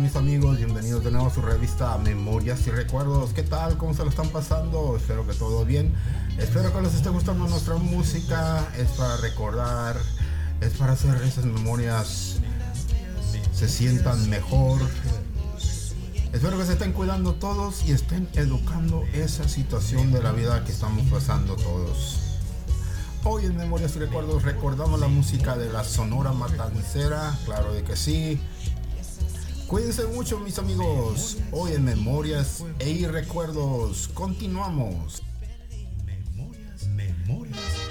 Mis amigos? Bienvenidos de nuevo a su revista Memorias y Recuerdos. ¿Qué tal? ¿Cómo se lo están pasando? Espero que todo bien. Espero que les esté gustando nuestra música. Es para recordar, es para hacer esas memorias se sientan mejor. Espero que se estén cuidando todos y estén educando esa situación de la vida que estamos pasando todos. Hoy en Memorias y Recuerdos recordamos la música de la Sonora Matancera, claro de que sí. Cuídense mucho mis amigos. Hoy en Memorias e Recuerdos continuamos. Memorias, memorias.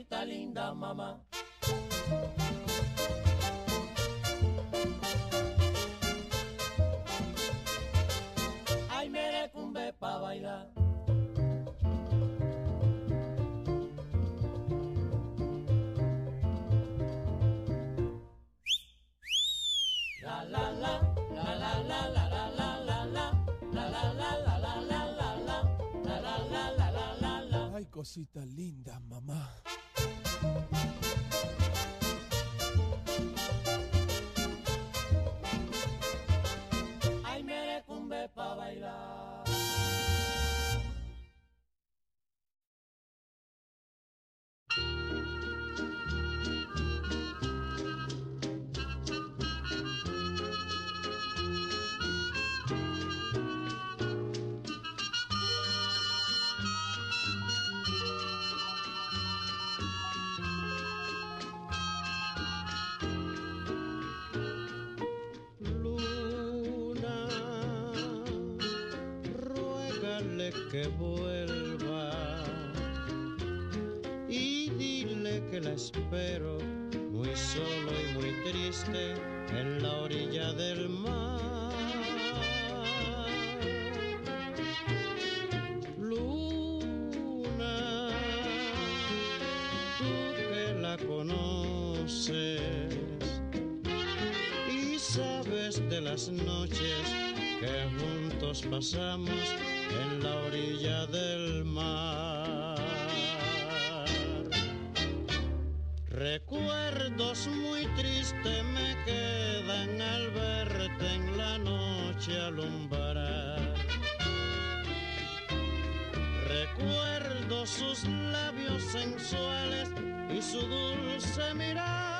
Cosita linda, mamá. Ay, merecumbe pa' bailar. La la la, la la la la la la la la, la la la la la la la la, la la la la la la cosita linda, mamá. Que vuelva y dile que la espero muy solo y muy triste en la orilla del mar. Luna, tú que la conoces y sabes de las noches que juntos pasamos del mar. Recuerdos muy tristes me quedan al verte en la noche alumbrar. Recuerdo sus labios sensuales y su dulce mirar,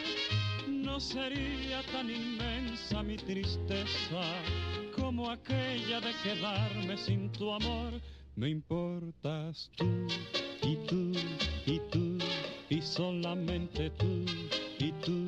no sería tan inmensa mi tristeza como aquella de quedarme sin tu amor. Me importas tú y tú y tú y solamente tú y tú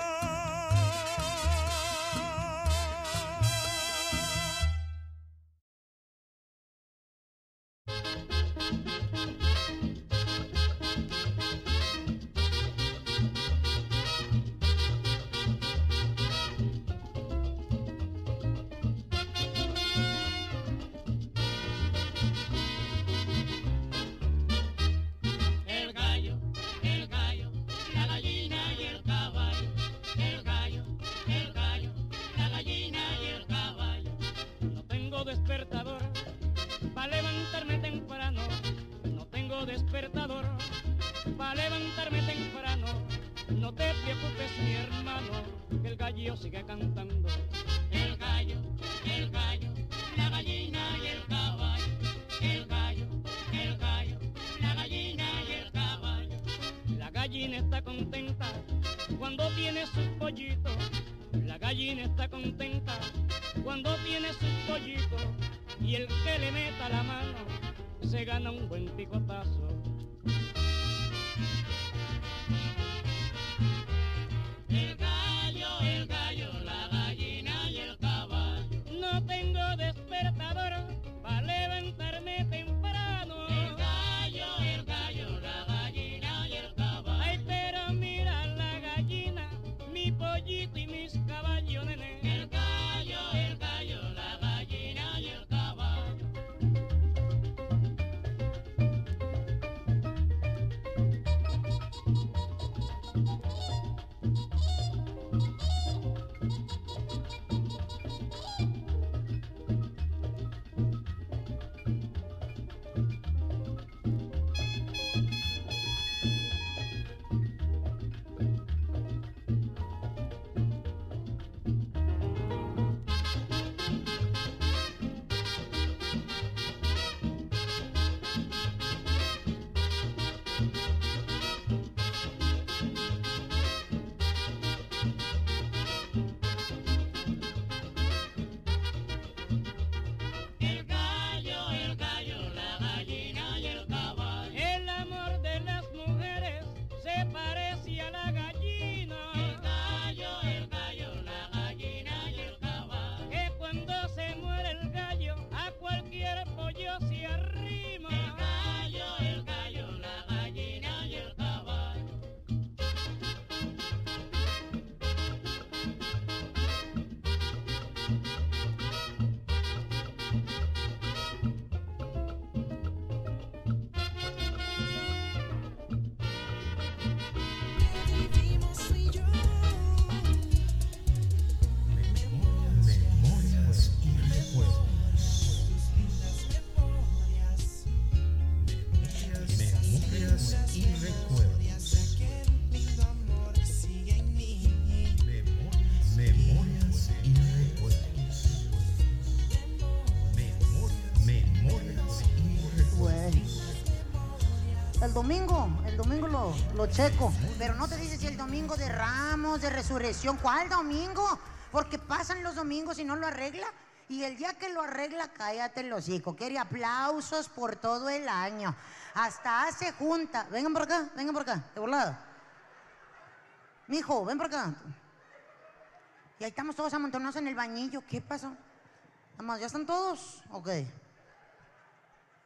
Y el que le meta la mano se gana un buen picotazo. Memorias y recuerdos. Memorias, memorias y recuerdos. Memorias, memorias y recuerdos. El domingo, el domingo lo, lo checo. Pero no te dices si el domingo de Ramos, de Resurrección. ¿Cuál domingo? Porque pasan los domingos y no lo arregla. Y el día que lo arregla, cállate el hocico. Quiere aplausos por todo el año. Hasta hace junta. Vengan por acá, vengan por acá, de volada. Mijo, ven por acá. Y ahí estamos todos amontonados en el bañillo. ¿Qué pasó? ¿ya están todos? Ok.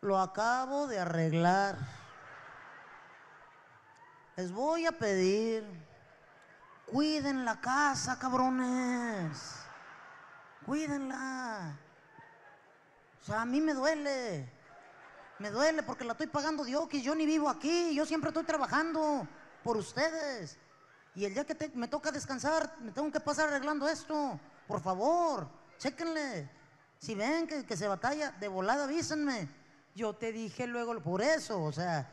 Lo acabo de arreglar. Les voy a pedir, cuiden la casa, cabrones. Cuídenla. O sea, a mí me duele. Me duele porque la estoy pagando Dios, que yo ni vivo aquí. Yo siempre estoy trabajando por ustedes. Y el día que me toca descansar, me tengo que pasar arreglando esto. Por favor, chéquenle. Si ven que, que se batalla, de volada avísenme. Yo te dije luego por eso, o sea.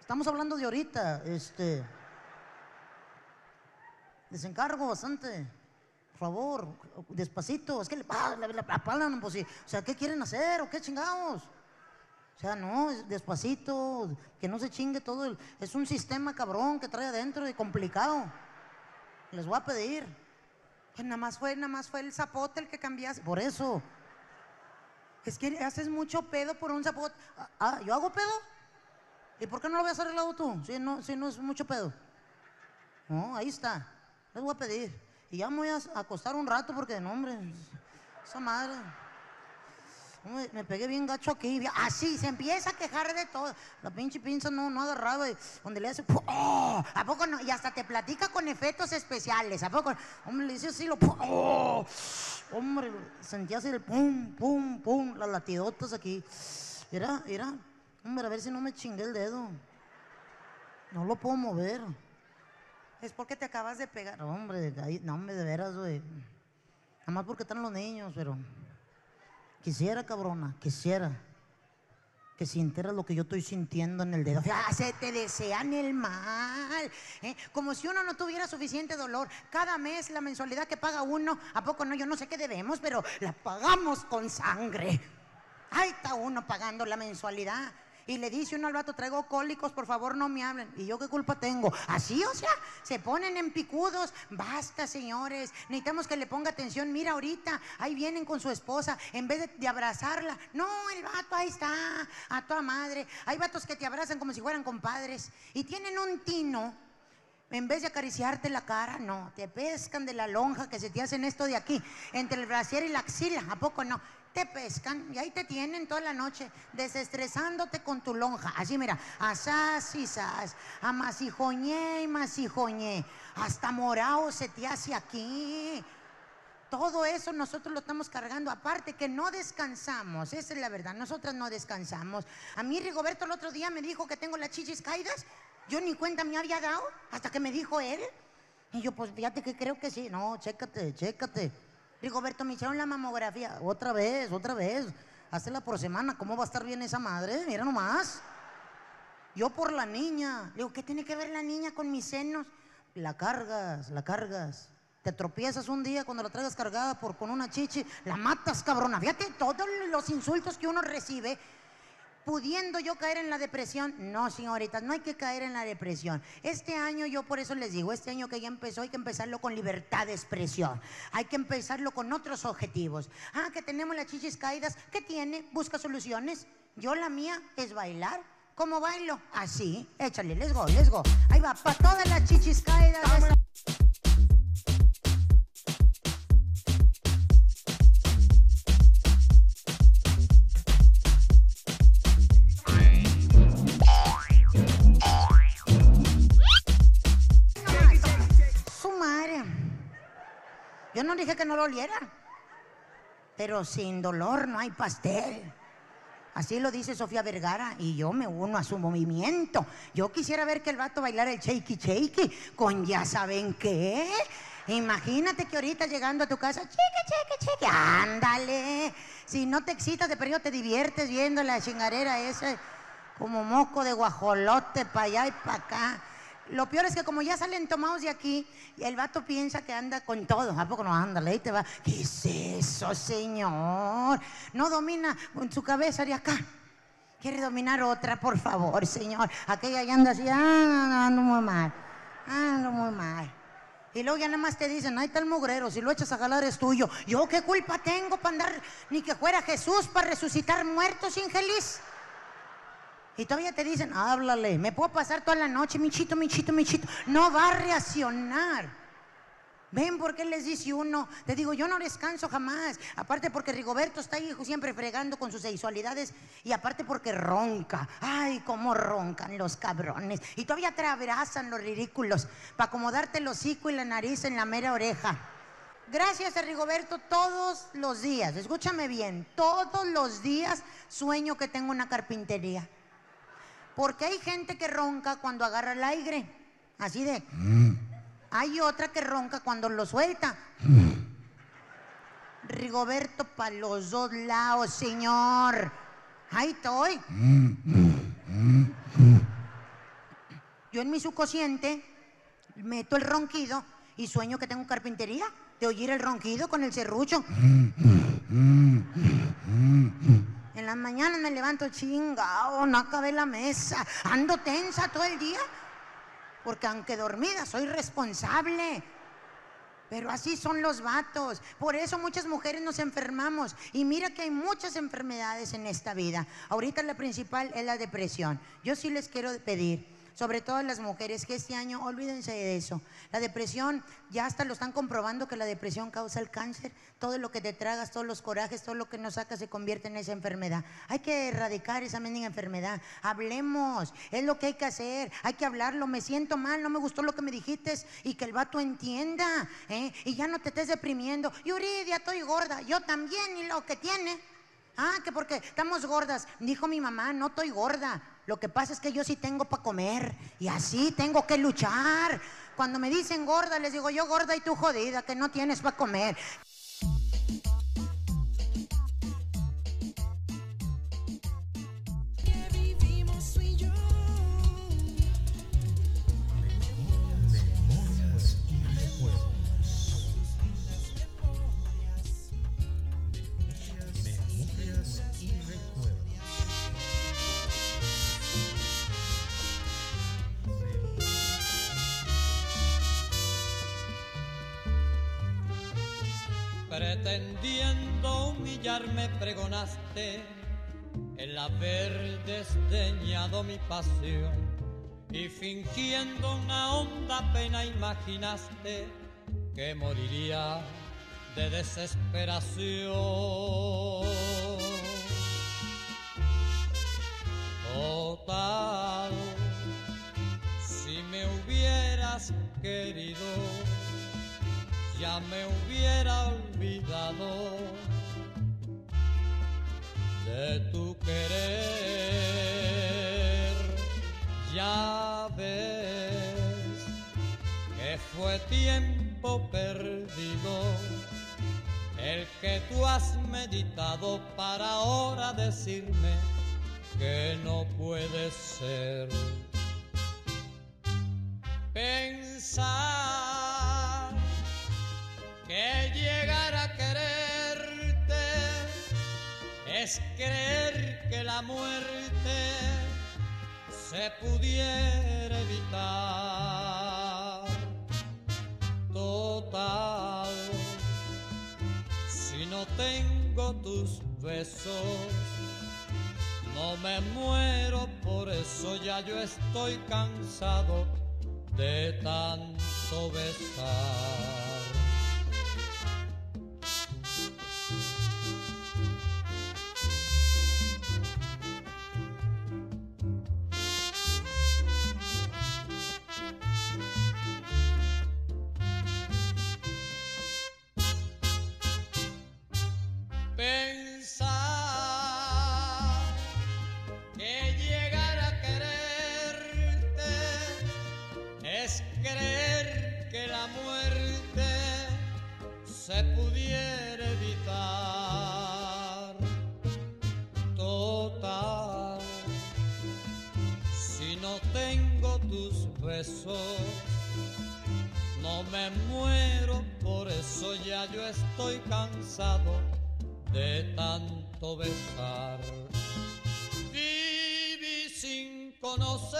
Estamos hablando de ahorita, este. Les encargo bastante. Por favor, despacito. Es que le, apalan, pues sí. O sea, ¿qué quieren hacer o qué chingados? O sea, no, es despacito, que no se chingue todo. el- es un sistema cabrón que trae adentro y complicado. Les voy a pedir. Pues nada más fue, nada más fue el zapote el que cambiaste. Por eso. Es que haces mucho pedo por un zapote. Ah, Ah, ¿yo hago pedo? ¿Y por qué no lo habías arreglado tú? Si no, si no es mucho pedo. No, ahí está. Les voy a pedir. Y ya me voy a acostar un rato porque, no, hombre, esa madre. Me pegué bien gacho aquí. Así, se empieza a quejar de todo. La pinche pinza no, no agarraba. y Donde le hace. ¿A poco no? Y hasta te platica con efectos especiales. ¿A poco? Hombre, le dice así lo. Hombre, sentía así el pum, pum, pum. Las latidotas aquí. Mira, mira. Hombre, a ver si no me chingué el dedo. No lo puedo mover. Es porque te acabas de pegar. No, hombre, no, hombre, de veras, güey. Nada más porque están los niños, pero. Quisiera, cabrona, quisiera. que sintieras lo que yo estoy sintiendo en el dedo. Ah, se te desean el mal. ¿eh? Como si uno no tuviera suficiente dolor. Cada mes la mensualidad que paga uno, ¿a poco no? Yo no sé qué debemos, pero la pagamos con sangre. Ahí está uno pagando la mensualidad. Y le dice uno al vato, traigo cólicos, por favor no me hablen. ¿Y yo qué culpa tengo? Así, o sea, se ponen en picudos. Basta, señores. Necesitamos que le ponga atención. Mira ahorita, ahí vienen con su esposa. En vez de, abrazarla. No, el vato ahí está, a toda madre. Hay vatos que te abrazan como si fueran compadres. Y tienen un tino. En vez de acariciarte la cara, no, te pescan de la lonja que se te hacen esto de aquí, entre el brasier y la axila, ¿a poco no? Te pescan y ahí te tienen toda la noche desestresándote con tu lonja. Así mira, asás y sas, amasijoñé y masijoñé, hasta morado se te hace aquí. Todo eso nosotros lo estamos cargando. Aparte que no descansamos, esa es la verdad. Nosotras no descansamos. A mí Rigoberto el otro día me dijo que tengo las chichis caídas. Yo ni cuenta me había dado hasta que me dijo él. Y yo, pues fíjate que creo que sí. No, chécate, chécate. Rigoberto, me hicieron la mamografía. Otra vez, otra vez. Hazla por semana. ¿Cómo va a estar bien esa madre? Mira nomás. Yo por la niña. Le digo, ¿qué tiene que ver la niña con mis senos? La cargas, la cargas. Te tropiezas un día cuando la traigas cargada por, con una chichi, la matas, cabrona. Fíjate todos los insultos que uno recibe. Pudiendo yo caer en la depresión, no, señoritas, no hay que caer en la depresión. Este año, yo por eso les digo, este año que ya empezó, hay que empezarlo con libertad de expresión. Hay que empezarlo con otros objetivos. Ah, que tenemos las chichis caídas, ¿qué tiene? Busca soluciones. Yo la mía es bailar. ¿Cómo bailo? Así, échale, let's go, let's go. Ahí va, para todas las chichis caídas. Yo no dije que no lo oliera. Pero sin dolor no hay pastel. Así lo dice Sofía Vergara y yo me uno a su movimiento. Yo quisiera ver que el vato bailara el shakey shakey con ya saben qué. Imagínate que ahorita llegando a tu casa, cheque, cheque, cheque, ándale. Si no te excitas de periodo, te diviertes viendo la chingarera esa como moco de guajolote para allá y para acá. Lo peor es que como ya salen tomados de aquí, el vato piensa que anda con todo. ¿A poco no? Ándale, ahí te va. ¿Qué es eso, señor? No domina con su cabeza de acá. Quiere dominar otra, por favor, señor. Aquella ya anda así, ah, ando muy mal. Ando muy mal. Y luego ya nada más te dicen, ahí está el mugrero, si lo echas a jalar es tuyo. ¿Yo qué culpa tengo para andar, ni que fuera Jesús para resucitar muertos, infeliz? Y todavía te dicen, háblale, me puedo pasar toda la noche, michito, michito, michito. No va a reaccionar. ¿Ven por qué les dice uno? Te digo, yo no descanso jamás. Aparte porque Rigoberto está ahí siempre fregando con sus sexualidades. Y aparte porque ronca. Ay, cómo roncan los cabrones. Y todavía te abrazan los ridículos para acomodarte el hocico y la nariz en la mera oreja. Gracias a Rigoberto todos los días. Escúchame bien. Todos los días sueño que tengo una carpintería. Porque hay gente que ronca cuando agarra el aire. Así de. Hay otra que ronca cuando lo suelta. Rigoberto para los dos lados, señor. Ahí estoy. Yo en mi subconsciente meto el ronquido y sueño que tengo carpintería. De oír el ronquido con el serrucho. En las mañanas me levanto chingao, no acabé la mesa. Ando tensa todo el día. Porque aunque dormida, soy responsable. Pero así son los vatos. Por eso muchas mujeres nos enfermamos. Y mira que hay muchas enfermedades en esta vida. Ahorita la principal es la depresión. Yo sí les quiero pedir, sobre todo las mujeres, que este año olvídense de eso. La depresión, ya hasta lo están comprobando que la depresión causa el cáncer. Todo lo que te tragas, todos los corajes, todo lo que no sacas se convierte en esa enfermedad. Hay que erradicar esa mendiga enfermedad. Hablemos, es lo que hay que hacer. Hay que hablarlo. Me siento mal, no me gustó lo que me dijiste y que el vato entienda. ¿eh? Y ya no te estés deprimiendo. Yuridia, estoy gorda. Yo también, y lo que tiene. Ah, que porque estamos gordas. Dijo mi mamá, no estoy gorda. Lo que pasa es que yo sí tengo para comer y así tengo que luchar. Cuando me dicen gorda, les digo yo gorda y tú jodida, que no tienes para comer. Pretendiendo humillarme pregonaste el haber desdeñado mi pasión y fingiendo una honda pena imaginaste que moriría de desesperación. Total, si me hubieras querido, ya me hubiera olvidado de tu querer. Ya ves que fue tiempo perdido el que tú has meditado para ahora decirme que no puede ser. Pensar que llegar a quererte es creer que la muerte se pudiera evitar. Total, si no tengo tus besos, no me muero, por eso ya yo estoy cansado de tanto besar. Pensar besar. Viví sin conocerte,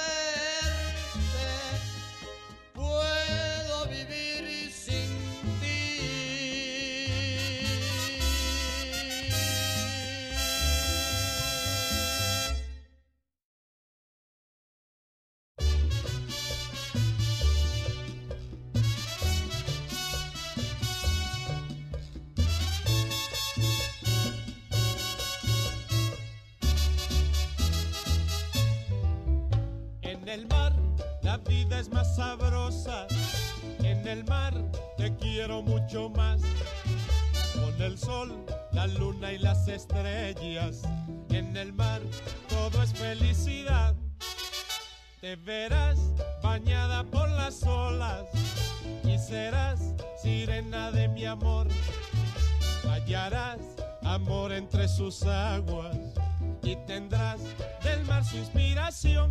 el mar te quiero mucho más. Con el sol, la luna y las estrellas. En el mar todo es felicidad. Te verás bañada por las olas y serás sirena de mi amor. Hallarás amor entre sus aguas y tendrás del mar su inspiración.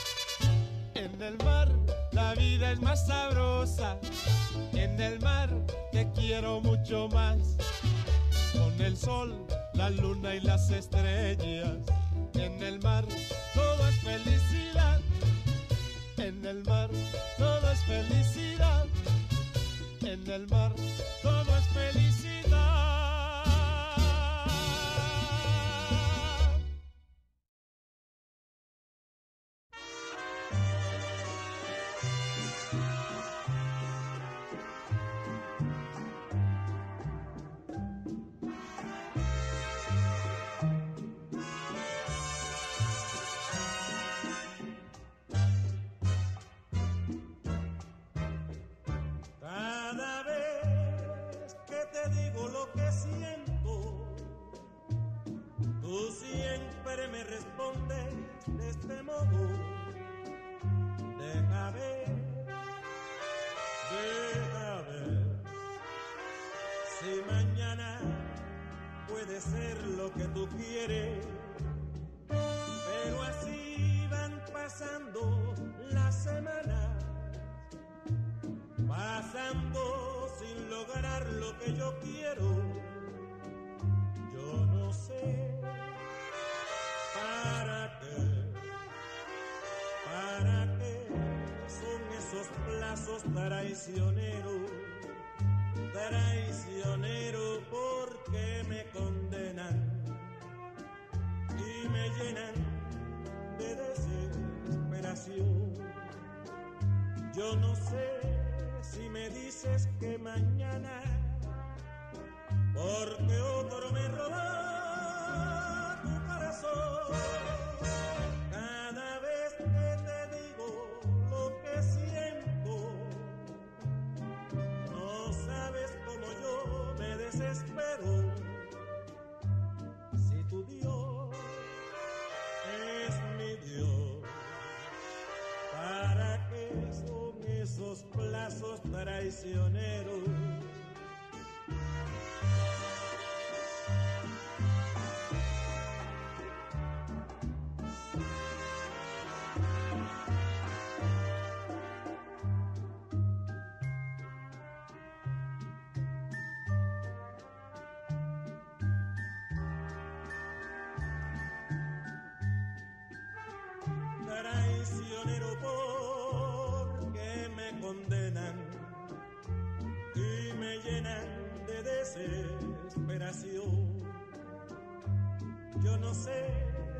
En el mar la vida es más sabrosa. En el mar te quiero mucho más. Con el sol, la luna y las estrellas. En el mar todo es felicidad. En el mar todo es felicidad. En el mar todo es felicidad. Yo no sé si me dices que mañana, porque otro me roba tu corazón. Traicionero porque me condenan y me llenan de desesperación. Yo no sé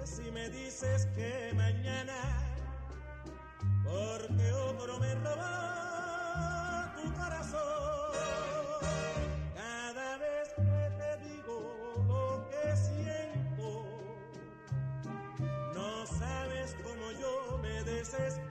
si me dices que mañana, me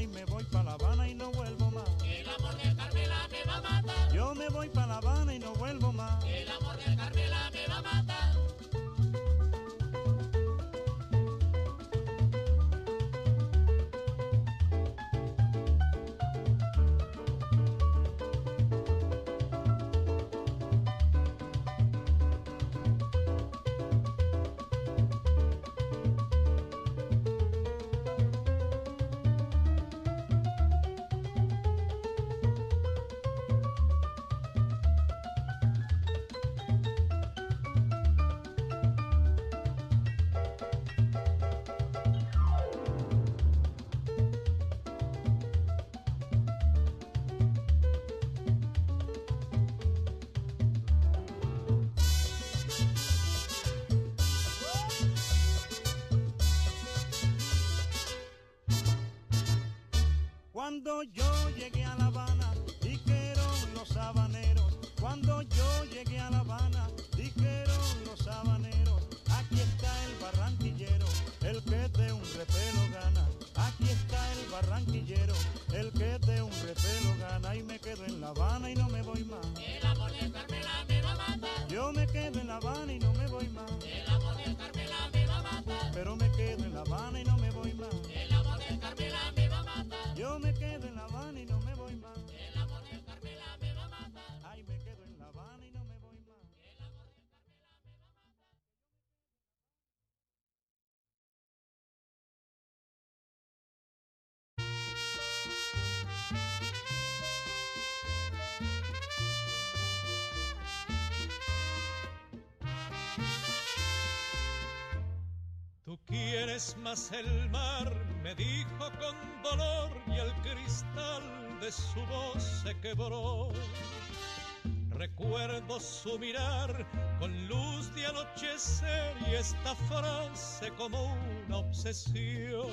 Y me voy para La Habana y no vuelvo más. El amor del Carmela me va a matar. Yo me voy para La Habana y no vuelvo más. El amor del Carmela me va a matar. Cuando yo llegué a La quieres más el mar, me dijo con dolor y el cristal de su voz se quebró. Recuerdo su mirar con luz de anochecer y esta frase como una obsesión.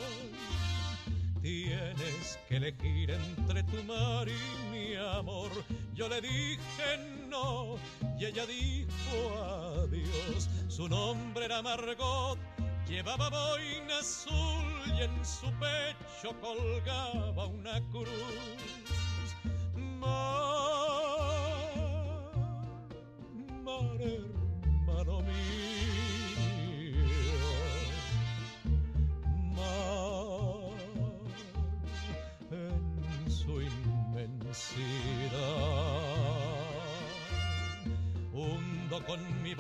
Tienes que elegir entre tu mar y mi amor. Yo le dije no y ella dijo adiós. Su nombre era Margot, llevaba boina azul y en su pecho colgaba una cruz. Mar, mar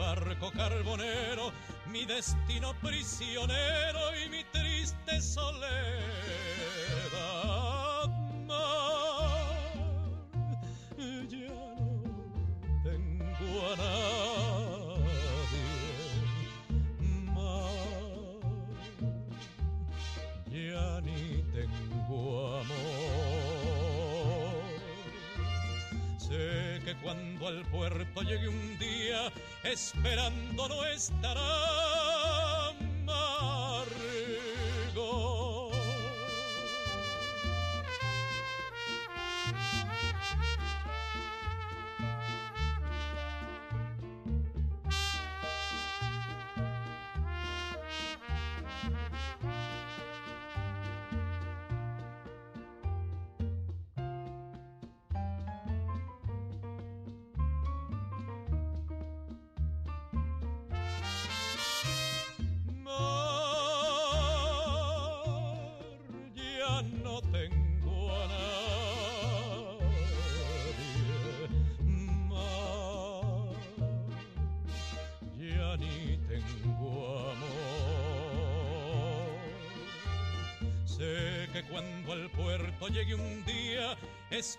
barco carbonero, mi destino prisionero y mi triste soledad. Mar, ya no tengo a nadie. Mar, ya ni tengo amor. Sé que cuando al puerto llegue un día, esperando no estará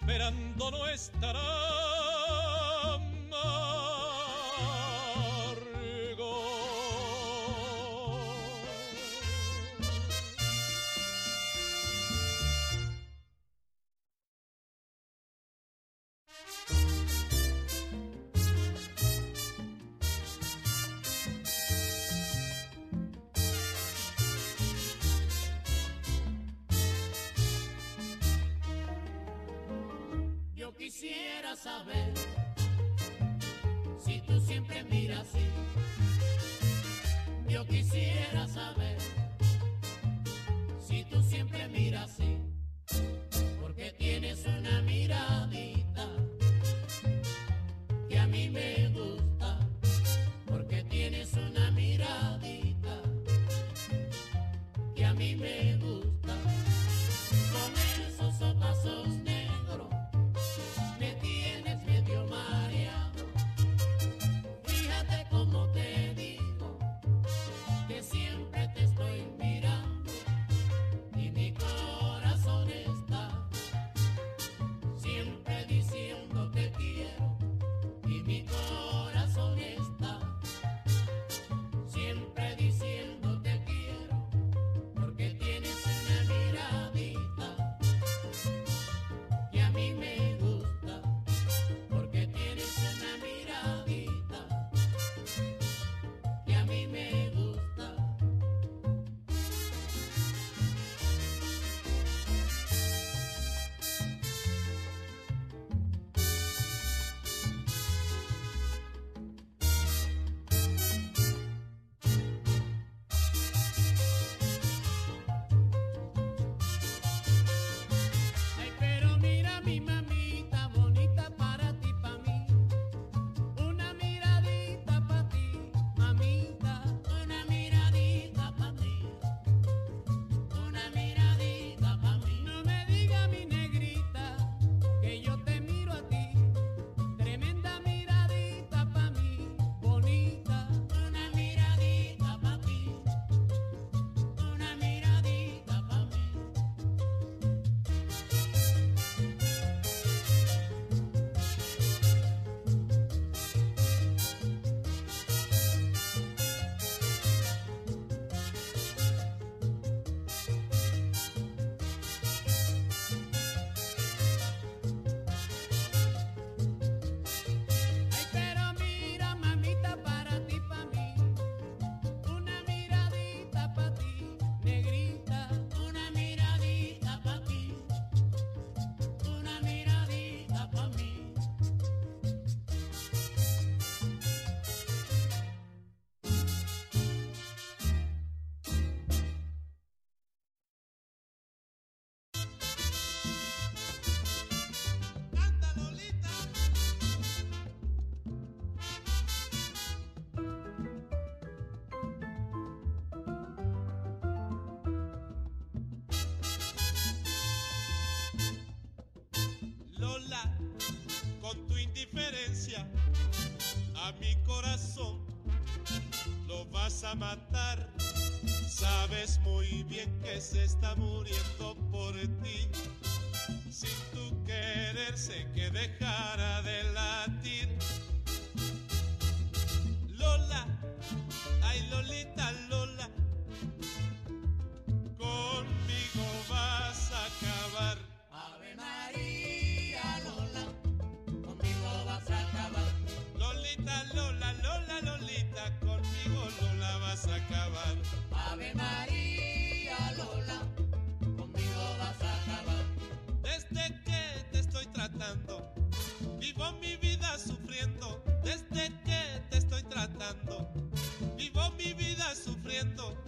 esperando no estará. saber si tú siempre miras así. Yo quisiera saber si tú siempre miras así. con tu indiferencia a mi corazón lo vas a matar. Sabes muy bien que se está muriendo por ti. Sin tu querer sé que dejará de cierto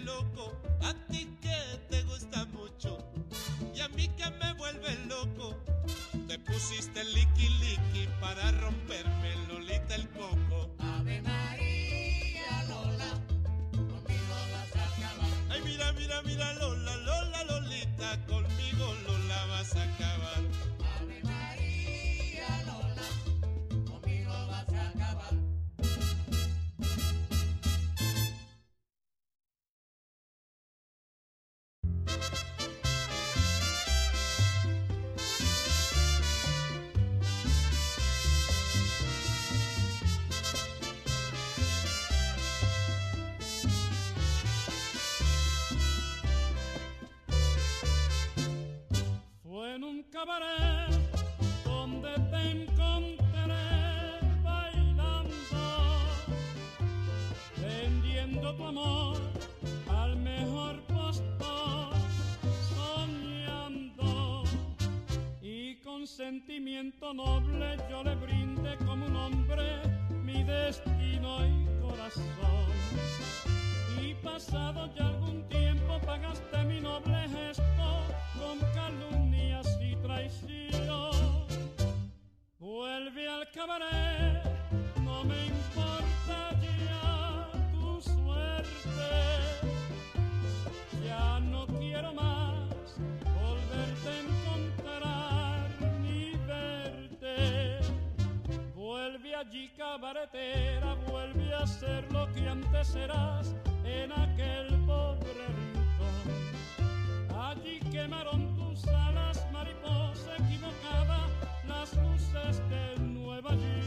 pusiste liqui liqui para romperme Lolita el coco. Ave María Lola, conmigo vas a acabar. Ay, mira, mira, mira, Lola, Lola, Donde te encontré bailando, vendiendo tu amor al mejor postor, soñando. Y con sentimiento noble yo le brindé como un hombre No me importa ya tu suerte. Ya no quiero más volverte a encontrar ni verte. Vuelve allí cabaretera, vuelve a ser lo que antes eras en aquel pobre rincón. Allí quemaron tus alas, mariposa equivocada, las luces del Maria.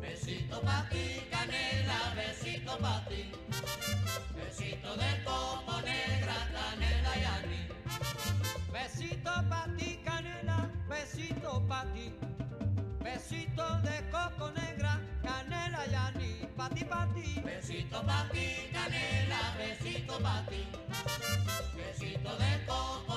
Besito pa' ti, canela, besito pa' ti. Besito de coco negra, canela y aní. Besito pa' ti, canela, besito pa' ti. Besito de coco negra, canela y aní. Pa' ti, pa' ti. Besito pa' ti, canela besito para ti, besito de coco.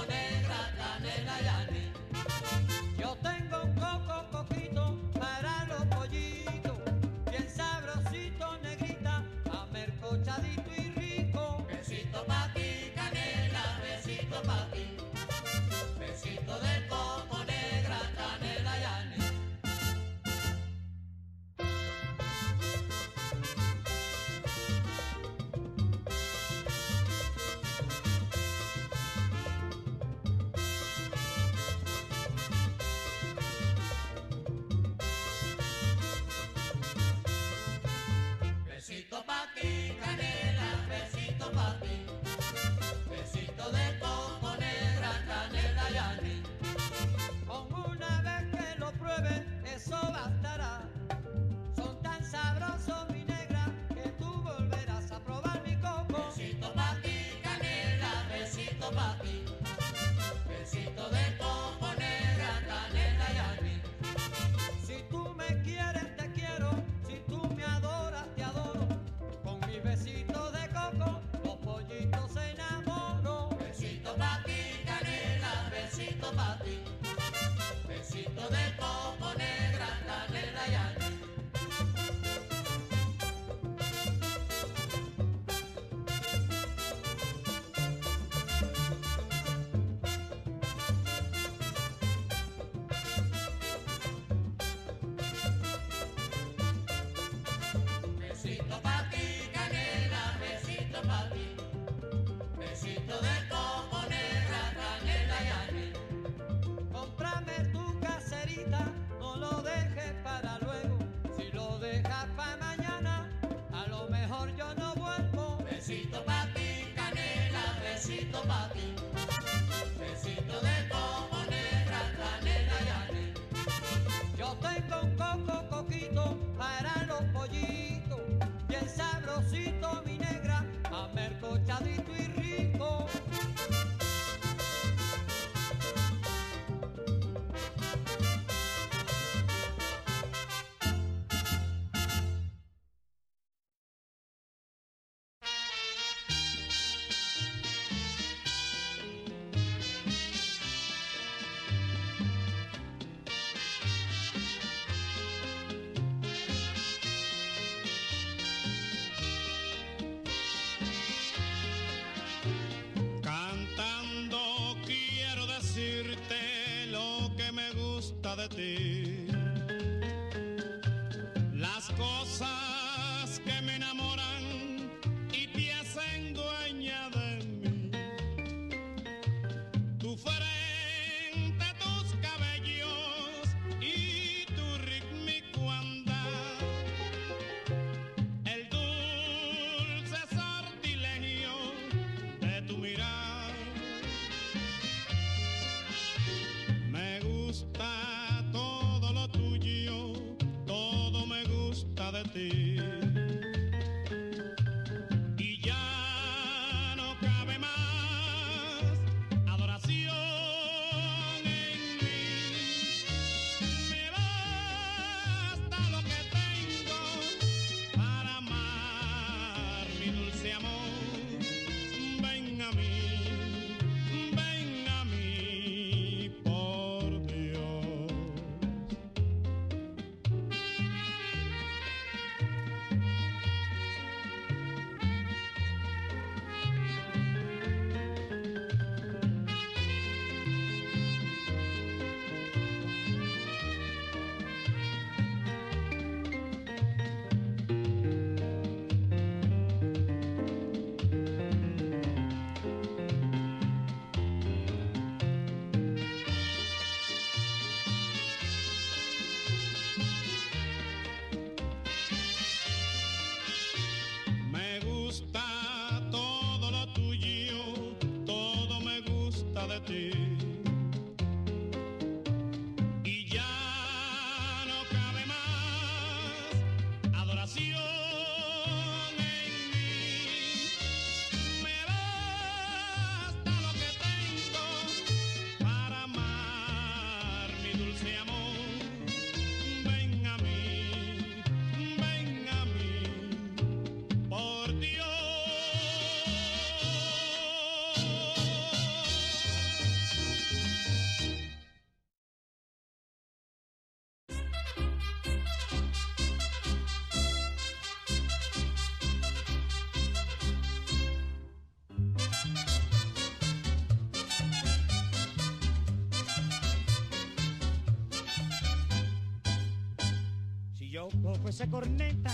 Cojo esa corneta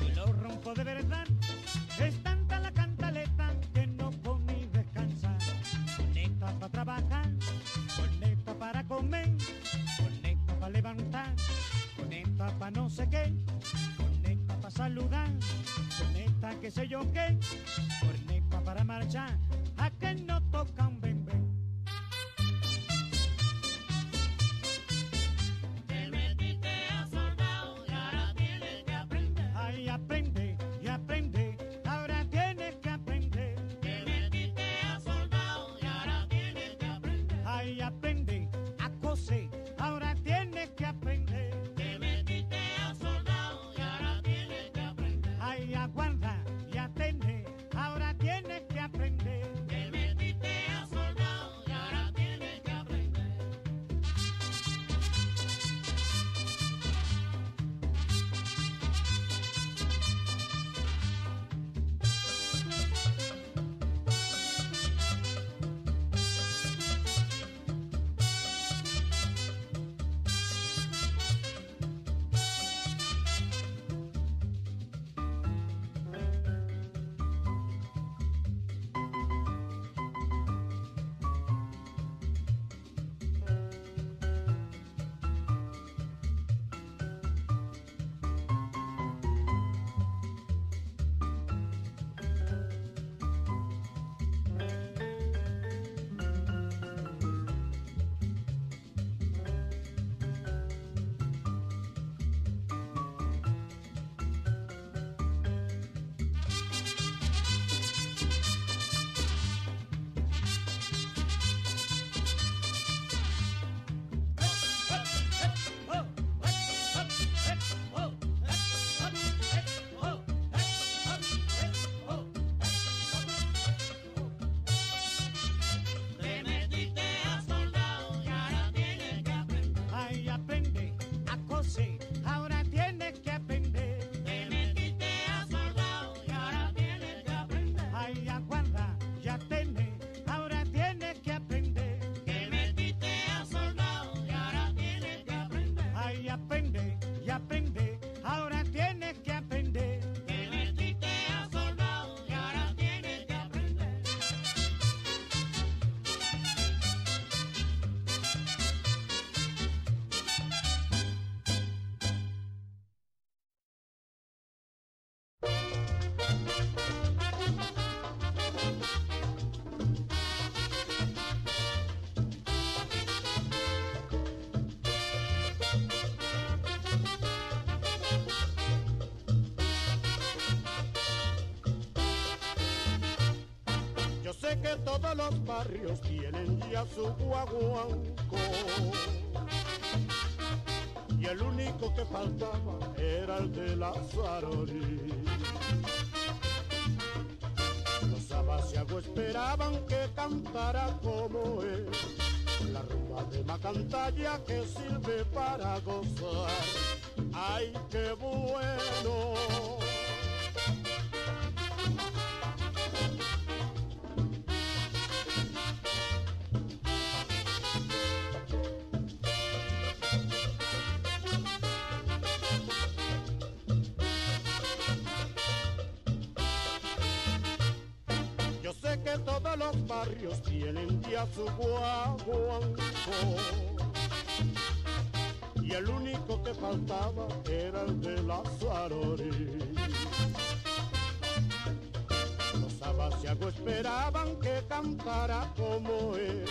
y lo rompo de verdad, es tanta la cantaleta que no ni descansar. Corneta para trabajar, corneta para comer, corneta para levantar, corneta para no sé qué, corneta para saludar, corneta que sé yo qué, Que todos los barrios tienen ya su guaguanco. Y el único que faltaba era el de la Sarori. Los abasiagos esperaban que cantara como él. La rumba de Macantalla que sirve para gozar. ¡Ay, qué bueno! Barrios tienen ya su guaguanco. Y el único que faltaba era el de la Sarori. Los abasiagos esperaban que cantara como él.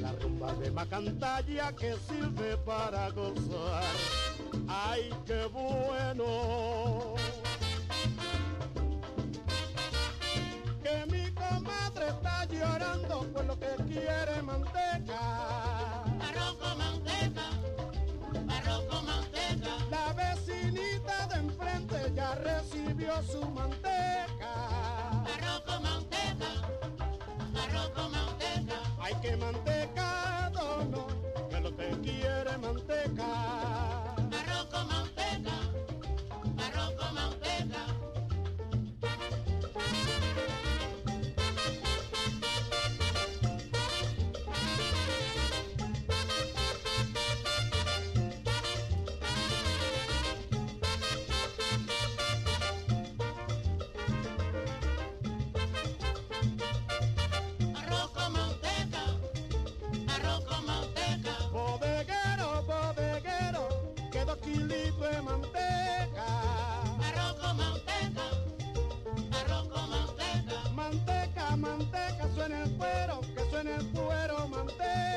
la rumba de Macantalla que sirve para gozar. ¡Ay, qué bueno! Claro, pues lo que quiere manteca. Barroco manteca, barroco manteca. La vecinita de enfrente ya recibió su manteca. Barroco manteca, barroco manteca. Hay que manteca, dono, que lo que quiere manteca. suene el cuero, que suene el cuero, mantén.